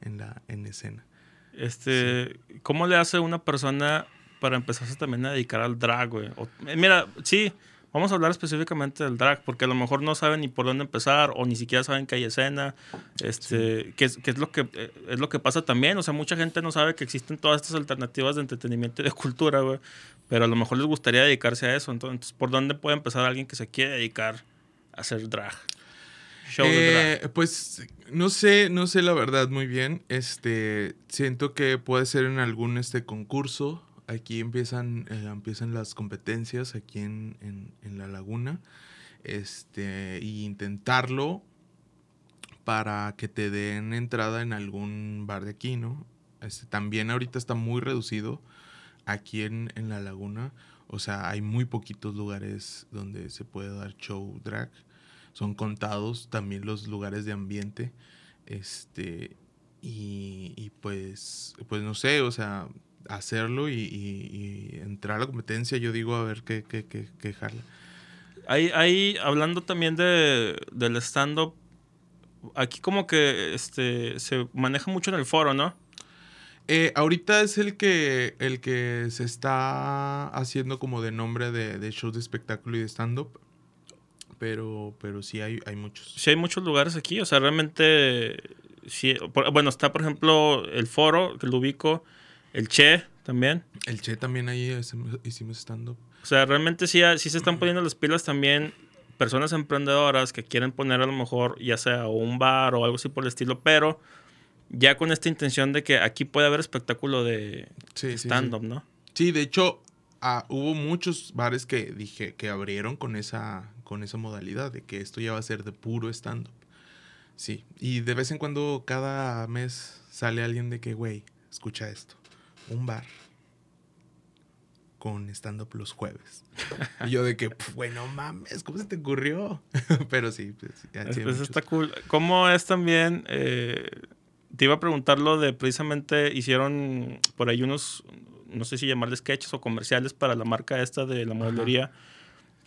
en, la, en escena. Este, ¿cómo le hace una persona para empezarse también a dedicar al drag, güey? Eh, mira, sí, vamos a hablar específicamente del drag, porque a lo mejor no saben ni por dónde empezar, o ni siquiera saben que hay escena, este, que, es, lo que eh, es lo que pasa también. O sea, mucha gente no sabe que existen todas estas alternativas de entretenimiento y de cultura, güey. Pero a lo mejor les gustaría dedicarse a eso. Entonces, ¿por dónde puede empezar alguien que se quiere dedicar a hacer drag? Eh, pues no sé, no sé la verdad muy bien. Este, siento que puede ser en algún este concurso. Aquí empiezan, eh, empiezan las competencias aquí en, en, la laguna. Este, y intentarlo para que te den entrada en algún bar de aquí, ¿no? Este, también ahorita está muy reducido aquí en, en la laguna. O sea, hay muy poquitos lugares donde se puede dar show drag son contados también los lugares de ambiente. Este, y, pues, pues no sé, o sea, hacerlo y, entrar a la competencia, yo digo, a ver qué, qué, qué, qué jala. Ahí, hablando también de, del stand-up, aquí como que este, se maneja mucho en el foro, ¿no? Eh, ahorita es el que, el que se está haciendo como de nombre de, de show de espectáculo y de stand-up pero, pero sí hay, hay muchos. Sí hay muchos lugares aquí, o sea, realmente, sí, bueno, está por ejemplo el foro, que lo ubico, el Che también. El Che también ahí hicimos stand-up. O sea, realmente sí, sí se están poniendo las pilas también personas emprendedoras que quieren poner a lo mejor ya sea un bar o algo así por el estilo, pero ya con esta intención de que aquí puede haber espectáculo de stand-up, ¿no? Sí, de hecho, ah, hubo muchos bares que dije que abrieron con esa con esa modalidad de que esto ya va a ser de puro stand-up. Sí, y de vez en cuando cada mes sale alguien de que, güey, escucha esto, un bar con stand-up los jueves. y yo de que, bueno, mames, ¿cómo se te ocurrió? Pero sí, pues, pues está cool. ¿Cómo es también? Eh, te iba a preguntar lo de precisamente hicieron por ahí unos, no sé si llamarles sketches o comerciales para la marca esta de la modelería.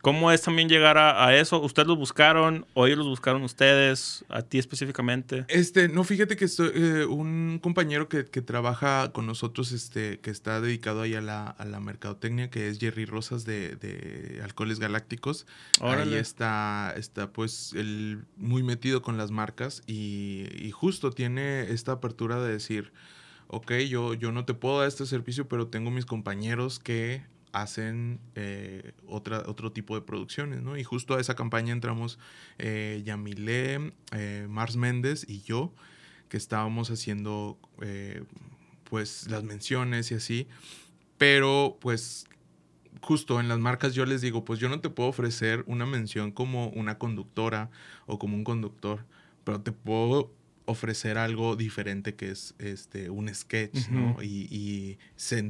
¿Cómo es también llegar a, eso? ¿Ustedes los buscaron o ellos los buscaron ustedes, a ti específicamente? Este, no, fíjate que estoy, eh, un compañero que, trabaja con nosotros, este, que está dedicado ahí a la, a la mercadotecnia, que es Jerry Rosas de, de Alcoholes Galácticos. Ahí está, está pues, él muy metido con las marcas y, y justo tiene esta apertura de decir, ok, yo, yo no te puedo dar este servicio, pero tengo mis compañeros que hacen eh, otra, otro tipo de producciones, ¿no? Y justo a esa campaña entramos eh, Yamile, eh, Mars Méndez y yo, que estábamos haciendo eh, pues las menciones y así, pero pues justo en las marcas yo les digo, pues yo no te puedo ofrecer una mención como una conductora o como un conductor, pero te puedo ofrecer algo diferente que es este, un sketch, ¿no? Y, y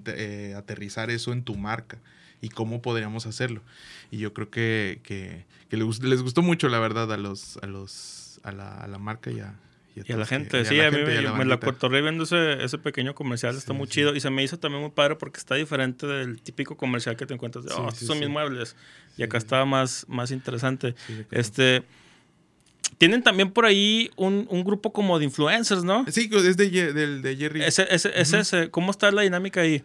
eh, aterrizar eso en tu marca y cómo podríamos hacerlo. Y yo creo que, que, les, gustó mucho, la verdad, a los, a los, a la, a la marca y a, y a, la gente, sí, a, mí me, la, me la viendo ese, ese, pequeño comercial, está muy chido y se me hizo también muy padre porque está diferente del típico comercial que te encuentras de, oh, estos son mis muebles y acá estaba más, más interesante. este, tienen también por ahí un, grupo como de influencers, ¿no? Sí, es de, de Jerry. Ese, ese, ese. ¿Cómo está la dinámica ahí?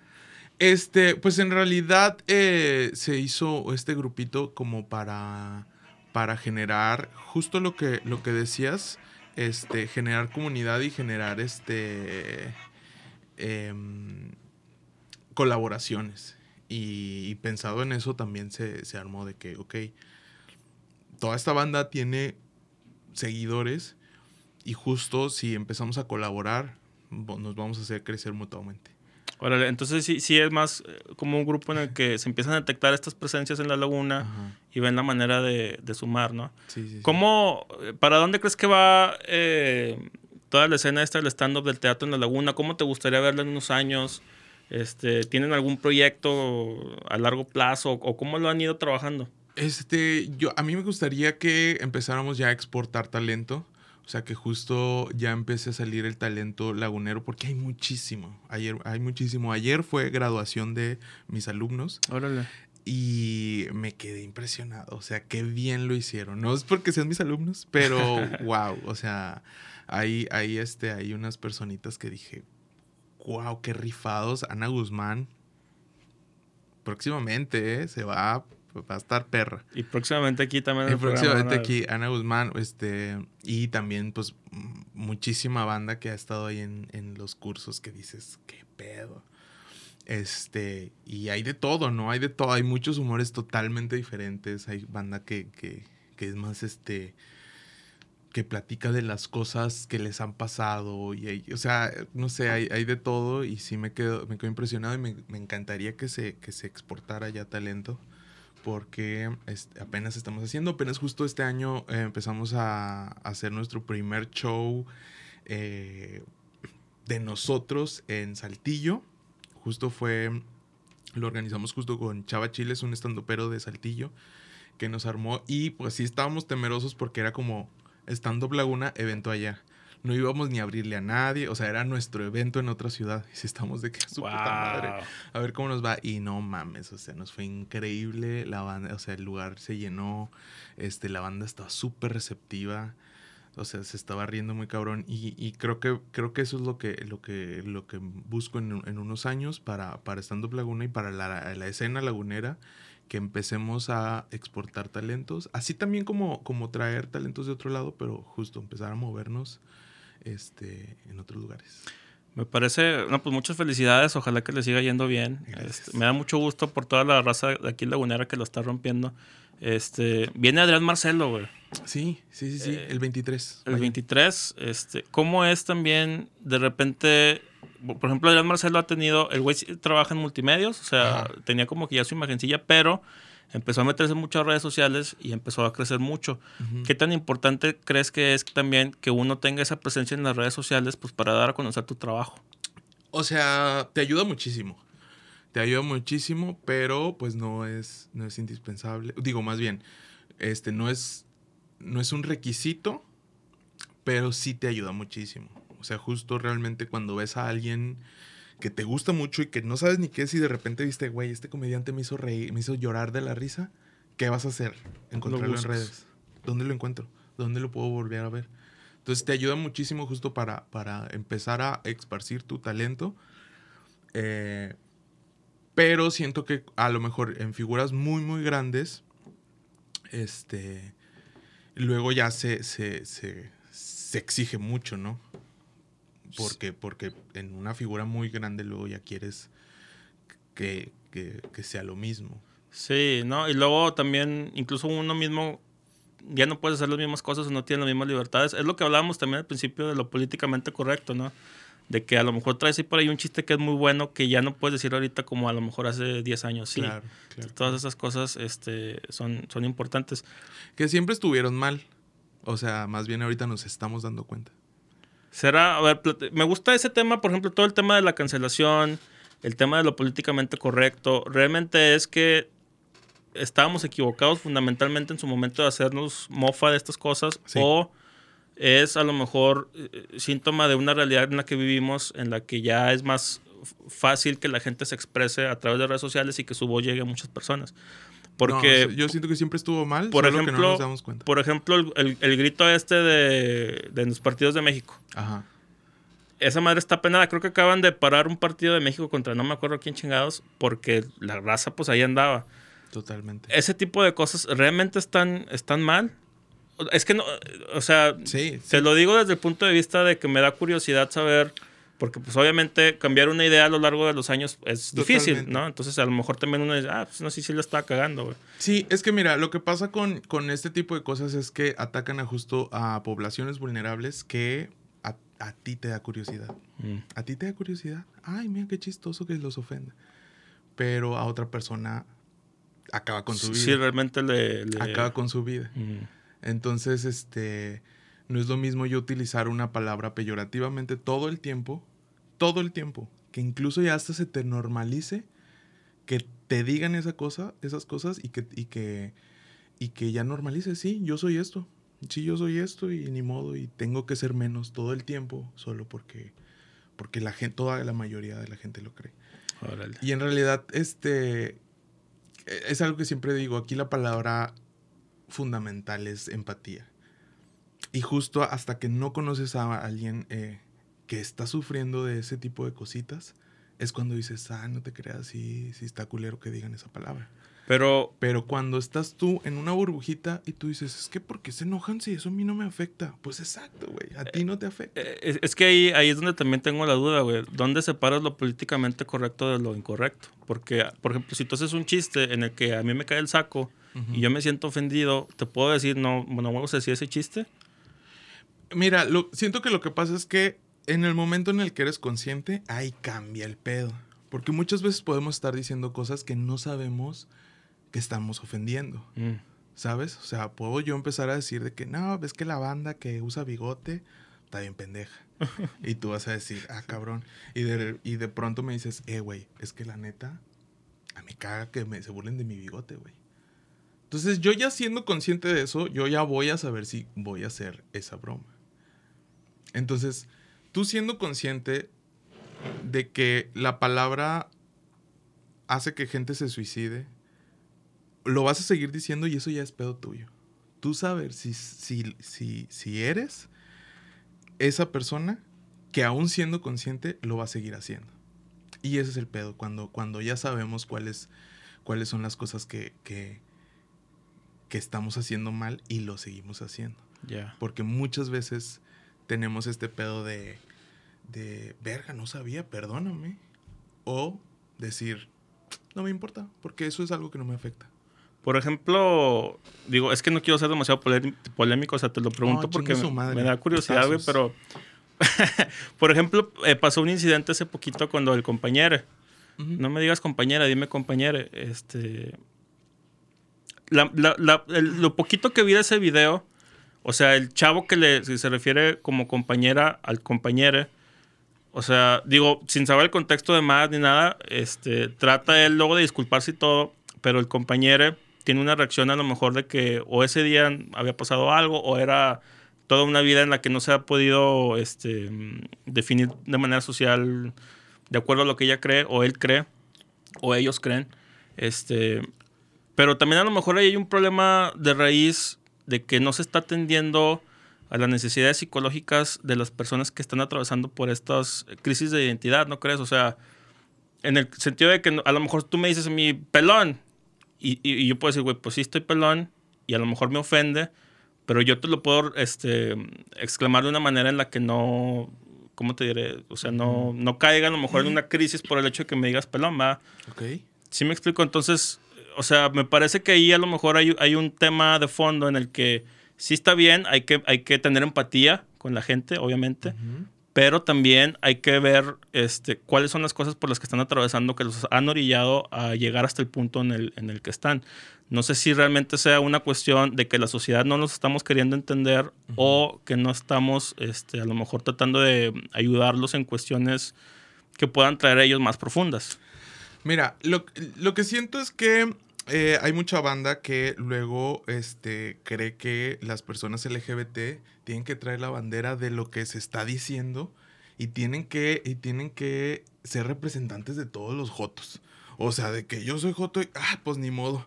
Este, pues en realidad eh, se hizo este grupito como para, para generar justo lo que, lo que decías, este, generar comunidad y generar este em, colaboraciones. Y, pensado en eso también se, se armó de que, ok, toda esta banda tiene seguidores y justo si empezamos a colaborar, nos vamos a hacer crecer mutuamente. Órale, entonces sí, sí es más eh, como un grupo en el que se empiezan a detectar estas presencias en la laguna y ven la manera de, sumar, ¿no? Sí, sí, ¿Cómo, eh, para dónde crees que va eh, toda la escena esta del stand-up del teatro en la laguna? ¿Cómo te gustaría verla en unos años? Este, ¿Tienen algún proyecto a largo plazo o cómo lo han ido trabajando? Este, yo, a mí me gustaría que empezáramos ya a exportar talento. O sea, que justo ya empiece a salir el talento lagunero, porque hay muchísimo. Ayer, hay muchísimo. Ayer fue graduación de mis alumnos. Órale. Y me quedé impresionado. O sea, qué bien lo hicieron. No es porque sean mis alumnos, pero wow. O sea, hay, hay, este, hay unas personitas que dije, wow, qué rifados. Ana Guzmán, próximamente ¿eh? se va va a estar perra. Y próximamente aquí también. Y próximamente aquí Ana Guzmán, este, y también pues muchísima banda que ha estado ahí en, los cursos que dices, qué pedo. Este, y hay de todo, ¿no? Hay de todo, hay muchos humores totalmente diferentes, hay banda que, que, que es más, este, que platica de las cosas que les han pasado y hay, o sea, no sé, hay, hay, de todo y sí me quedo, me quedo impresionado y me, me encantaría que se, que se exportara ya talento porque apenas estamos haciendo, apenas justo este año eh, empezamos a, hacer nuestro primer show eh, de nosotros en Saltillo. Justo fue, lo organizamos justo con Chava Chiles, un estandopero de Saltillo, que nos armó y pues sí estábamos temerosos porque era como estando Laguna, evento allá no íbamos ni a abrirle a nadie, o sea, era nuestro evento en otra ciudad. Y si estamos de que su puta madre, a ver cómo nos va. Y no mames, o sea, nos fue increíble la banda, o sea, el lugar se llenó, este, la banda estaba súper receptiva. O sea, se estaba riendo muy cabrón. Y, creo que creo que eso es lo que, lo que, lo que busco en, unos años para, para Stand Up Laguna y para la, la escena lagunera que empecemos a exportar talentos, así también como, como traer talentos de otro lado, pero justo empezar a movernos este, en otros lugares. Me parece, no, pues muchas felicidades, ojalá que le siga yendo bien. Este, me da mucho gusto por toda la raza de aquí en Lagunera que lo está rompiendo. Este, viene Adrián Marcelo, güey. Sí, sí, sí, sí, eh, el 23. El 23, este, ¿cómo es también de repente, por ejemplo, Adrián Marcelo ha tenido, el güey trabaja en multimedios, o sea, tenía como que ya su imagencilla, pero empezó a meterse en muchas redes sociales y empezó a crecer mucho. ¿Qué tan importante crees que es también que uno tenga esa presencia en las redes sociales pues para dar a conocer tu trabajo? O sea, te ayuda muchísimo. Te ayuda muchísimo, pero pues no es, no es indispensable. Digo, más bien, este no es, no es un requisito, pero sí te ayuda muchísimo. O sea, justo realmente cuando ves a alguien que te gusta mucho y que no sabes ni qué es y de repente viste, güey, este comediante me hizo reír, me hizo llorar de la risa, ¿qué vas a hacer? Encontrarlo en redes. ¿Dónde lo encuentro? ¿Dónde lo puedo volver a ver? Entonces te ayuda muchísimo justo para, para empezar a esparcir tu talento. Eh, pero siento que a lo mejor en figuras muy, muy grandes, este, luego ya se, se, se, se exige mucho, ¿no? Porque, porque en una figura muy grande luego ya quieres que, que, que sea lo mismo. Sí, ¿no? Y luego también, incluso uno mismo ya no puede hacer las mismas cosas o no tiene las mismas libertades. Es lo que hablábamos también al principio de lo políticamente correcto, ¿no? De que a lo mejor traes ahí por ahí un chiste que es muy bueno que ya no puedes decir ahorita como a lo mejor hace 10 años. Sí, Claro, claro. todas esas cosas este, son, son importantes. Que siempre estuvieron mal. O sea, más bien ahorita nos estamos dando cuenta. Será, a ver, me gusta ese tema, por ejemplo, todo el tema de la cancelación, el tema de lo políticamente correcto. Realmente es que estábamos equivocados fundamentalmente en su momento de hacernos mofa de estas cosas Sí. o es a lo mejor eh, síntoma de una realidad en la que vivimos, en la que ya es más fácil que la gente se exprese a través de redes sociales y que su voz llegue a muchas personas. Porque No, yo siento que siempre estuvo mal, por solo que no ejemplo, nos damos cuenta. por ejemplo, el, el- el grito este de, de los partidos de México. Ajá. Esa madre está penada. Creo que acaban de parar un partido de México contra no me acuerdo quién chingados, porque la raza pues ahí andaba. Totalmente. Ese tipo de cosas realmente están, están mal. Es que no, o sea, Sí, te lo digo desde el punto de vista de que me da curiosidad saber, porque pues obviamente cambiar una idea a lo largo de los años es difícil, Totalmente. ¿no? Entonces a lo mejor también uno dice, ah, pues no sé si la está cagando, güey. Sí, es que mira, lo que pasa con, con este tipo de cosas es que atacan a justo a poblaciones vulnerables que a, a ti te da curiosidad. Mm. A ti te da curiosidad. Ay, mira qué chistoso que los ofende. Pero a otra persona acaba con su vida. Sí, realmente le... le- acaba con su vida. Mm. Entonces, este, no es lo mismo yo utilizar una palabra peyorativamente todo el tiempo, todo el tiempo, que incluso ya hasta se te normalice que te digan esa cosa, esas cosas y que, y que, y que ya normalice, sí, yo soy esto, sí, yo soy esto y ni modo y tengo que ser menos todo el tiempo solo porque, porque la gente, toda la mayoría de la gente lo cree. Órale. Y en realidad, este es algo que siempre digo, aquí la palabra fundamental es empatía. Y justo hasta que no conoces a alguien eh, que está sufriendo de ese tipo de cositas, es cuando dices, ah, no te creas, sí, sí está culero que digan esa palabra. Pero Pero cuando estás tú en una burbujita y tú dices, es que ¿por qué se enojan si eso a mí no me afecta? Pues exacto, güey, a ti no te afecta. Eh, Es, es que ahí, ahí es donde también tengo la duda, güey. ¿Dónde separas lo políticamente correcto de lo incorrecto? Porque, por ejemplo, si tú haces un chiste en el que a mí me cae el saco y yo me siento ofendido, ¿te puedo decir, no, no vamos a decir ese chiste? Mira, lo, siento que lo que pasa es que en el momento en el que eres consciente, ahí cambia el pedo. Porque muchas veces podemos estar diciendo cosas que no sabemos que estamos ofendiendo. Mm. ¿Sabes? O sea, puedo yo empezar a decir de que no, ves que la banda que usa bigote está bien pendeja. y tú vas a decir, ah, cabrón. Y de, y de pronto me dices, eh, güey, es que la neta, a mí caga que me, se burlen de mi bigote, güey. Entonces, yo ya siendo consciente de eso, yo ya voy a saber si voy a hacer esa broma. Entonces, tú siendo consciente de que la palabra hace que gente se suicide, lo vas a seguir diciendo y eso ya es pedo tuyo. Tú sabes si, si, si, si eres esa persona que aún siendo consciente lo va a seguir haciendo. Y ese es el pedo, cuando, cuando ya sabemos cuáles, cuáles son las cosas que, que, que estamos haciendo mal y lo seguimos haciendo. Porque muchas veces tenemos este pedo de, de, verga, no sabía, perdóname. O decir, no me importa, porque eso es algo que no me afecta. Por ejemplo, digo, es que no quiero ser demasiado polé- polémico, o sea, te lo pregunto No, porque me, madre, me da curiosidad, güey, pero... por ejemplo, eh, pasó un incidente hace poquito cuando el compañero, no me digas compañera, dime compañera, este... la- la- la- el- lo poquito que vi de ese video, o sea, el chavo que le, se refiere como compañera al compañero, o sea, digo, sin saber el contexto de más ni nada, este, trata él luego de disculparse y todo, pero el compañero tiene una reacción a lo mejor de que o ese día había pasado algo o era toda una vida en la que no se ha podido este, definir de manera social de acuerdo a lo que ella cree o él cree o ellos creen. Este, pero también a lo mejor ahí hay un problema de raíz de que no se está atendiendo a las necesidades psicológicas de las personas que están atravesando por estas crisis de identidad, ¿no crees? O sea, en el sentido de que a lo mejor tú me dices mi pelón y, y, yo puedo decir, güey, pues sí estoy pelón y a lo mejor me ofende, pero yo te lo puedo este, exclamar de una manera en la que no, ¿cómo te diré? O sea, no, no caiga a lo mejor en una crisis por el hecho de que me digas pelón, ¿va? Ok. Sí me explico, entonces, o sea, me parece que ahí a lo mejor hay, hay un tema de fondo en el que sí está bien, hay que, hay que tener empatía con la gente, obviamente, pero también hay que ver este, cuáles son las cosas por las que están atravesando que los han orillado a llegar hasta el punto en el, en el que están. No sé si realmente sea una cuestión de que la sociedad no nos estamos queriendo entender o que no estamos este, a lo mejor tratando de ayudarlos en cuestiones que puedan traer a ellos más profundas. Mira, lo, lo que siento es que eh, hay mucha banda que luego este, cree que las personas LGBT tienen que traer la bandera de lo que se está diciendo y tienen que, y tienen que ser representantes de todos los jotos. O sea, de que yo soy joto y, ah, pues ni modo.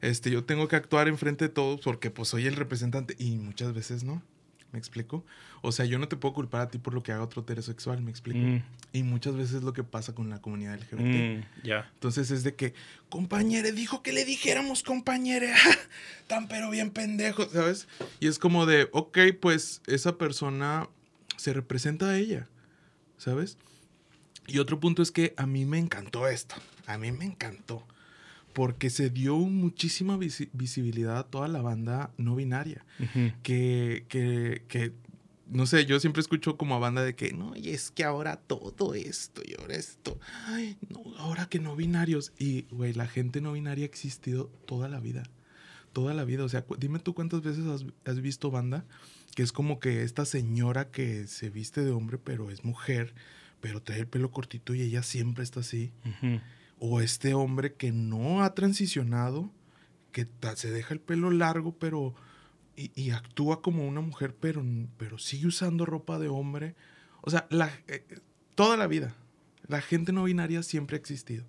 Este, yo tengo que actuar enfrente de todos porque pues soy el representante y muchas veces no. ¿Me explico? O sea, yo no te puedo culpar a ti por lo que haga otro heterosexual, ¿me explico? Mm. Y muchas veces es lo que pasa con la comunidad LGBT. Mm, ya. Entonces es de que, compañere, dijo que le dijéramos compañere, tan pero bien pendejo, ¿sabes? Y es como de, ok, pues esa persona se representa a ella, ¿sabes? Y otro punto es que a mí me encantó esto, a mí me encantó porque se dio muchísima visibilidad a toda la banda no binaria. que, que, que, no sé, yo siempre escucho como a banda de que, no, y es que ahora todo esto y ahora esto, ay, no, ahora que no binarios. Y, güey, la gente no binaria ha existido toda la vida. Toda la vida. O sea, dime tú cuántas veces has, visto banda que es como que esta señora que se viste de hombre, pero es mujer, pero trae el pelo cortito y ella siempre está así o este hombre que no ha transicionado, que se deja el pelo largo, pero y, actúa como una mujer, pero, pero sigue usando ropa de hombre. O sea, la, eh, toda la vida, la gente no binaria siempre ha existido.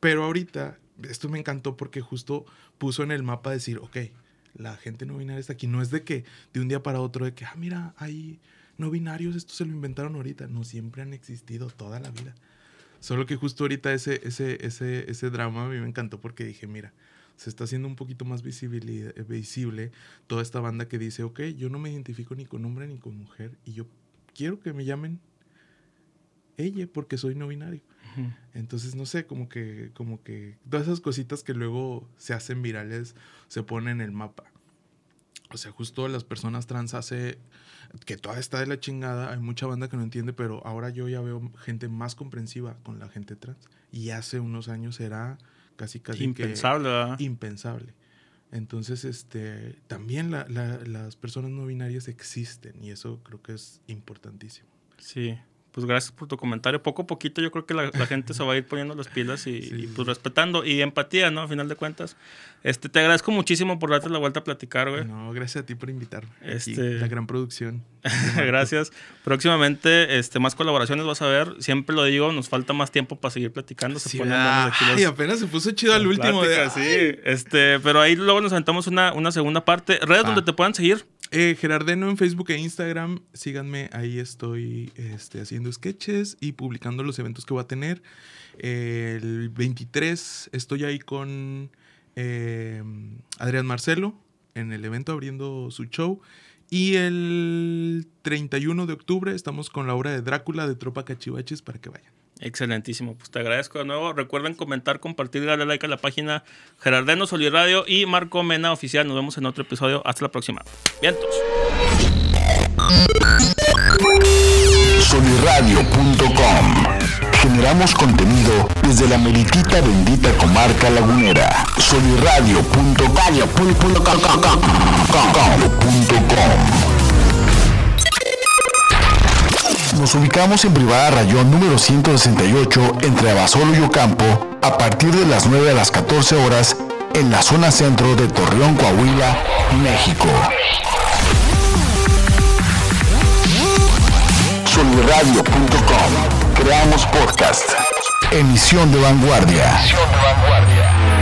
Pero ahorita, esto me encantó porque justo puso en el mapa decir, ok, la gente no binaria está aquí. No es de que de un día para otro, de que, ah, mira, hay no binarios, esto se lo inventaron ahorita. No, siempre han existido toda la vida. Solo que justo ahorita ese, ese, ese, ese drama a mí me encantó porque dije, mira, se está haciendo un poquito más visible, visible toda esta banda que dice, ok, yo no me identifico ni con hombre ni con mujer y yo quiero que me llamen ella porque soy no binario. Entonces, no sé, como que, como que todas esas cositas que luego se hacen virales se ponen en el mapa. O sea, justo las personas trans hace que toda está de la chingada, hay mucha banda que no entiende, pero ahora yo ya veo gente más comprensiva con la gente trans. Y hace unos años era casi casi impensable, impensable. Entonces, este, también las personas no binarias existen y eso creo que es importantísimo. Sí, pues gracias por tu comentario. Poco a poquito yo creo que la, gente se va a ir poniendo las pilas y, pues respetando y empatía, ¿no? A final de cuentas. Este, te agradezco muchísimo por darte la vuelta a platicar, güey. No, gracias a ti por invitarme. Este... la gran producción. gracias. Próximamente, este, más colaboraciones vas a ver. Siempre lo digo, nos falta más tiempo para seguir platicando. Se sí, Ay, apenas se puso chido al último. Sí, este, pero ahí luego nos aventamos una, una segunda parte. Redes donde te puedan seguir. Eh, Gerardeno en Facebook e Instagram, síganme, ahí estoy este, haciendo sketches y publicando los eventos que voy a tener. el 23 estoy ahí con em, Adrián Marcelo en el evento abriendo su show. Y el 31 de octubre estamos con la obra de Drácula de Tropa Cachivaches para que vayan. Excelentísimo, pues te agradezco de nuevo. Recuerden comentar, compartir, darle like a la página Gerardeno Radio y Marco Mena Oficial. Nos vemos en otro episodio. Hasta la próxima. Vientos. Soliradio.com Generamos contenido desde la meritita bendita comarca lagunera. Soliradio.com nos ubicamos en Privada Rayón número 168 entre Abasolo y Ocampo a partir de las 9 a las 14 horas en la zona centro de Torreón, Coahuila, México. Creamos podcast. Emisión de vanguardia. Emisión de vanguardia.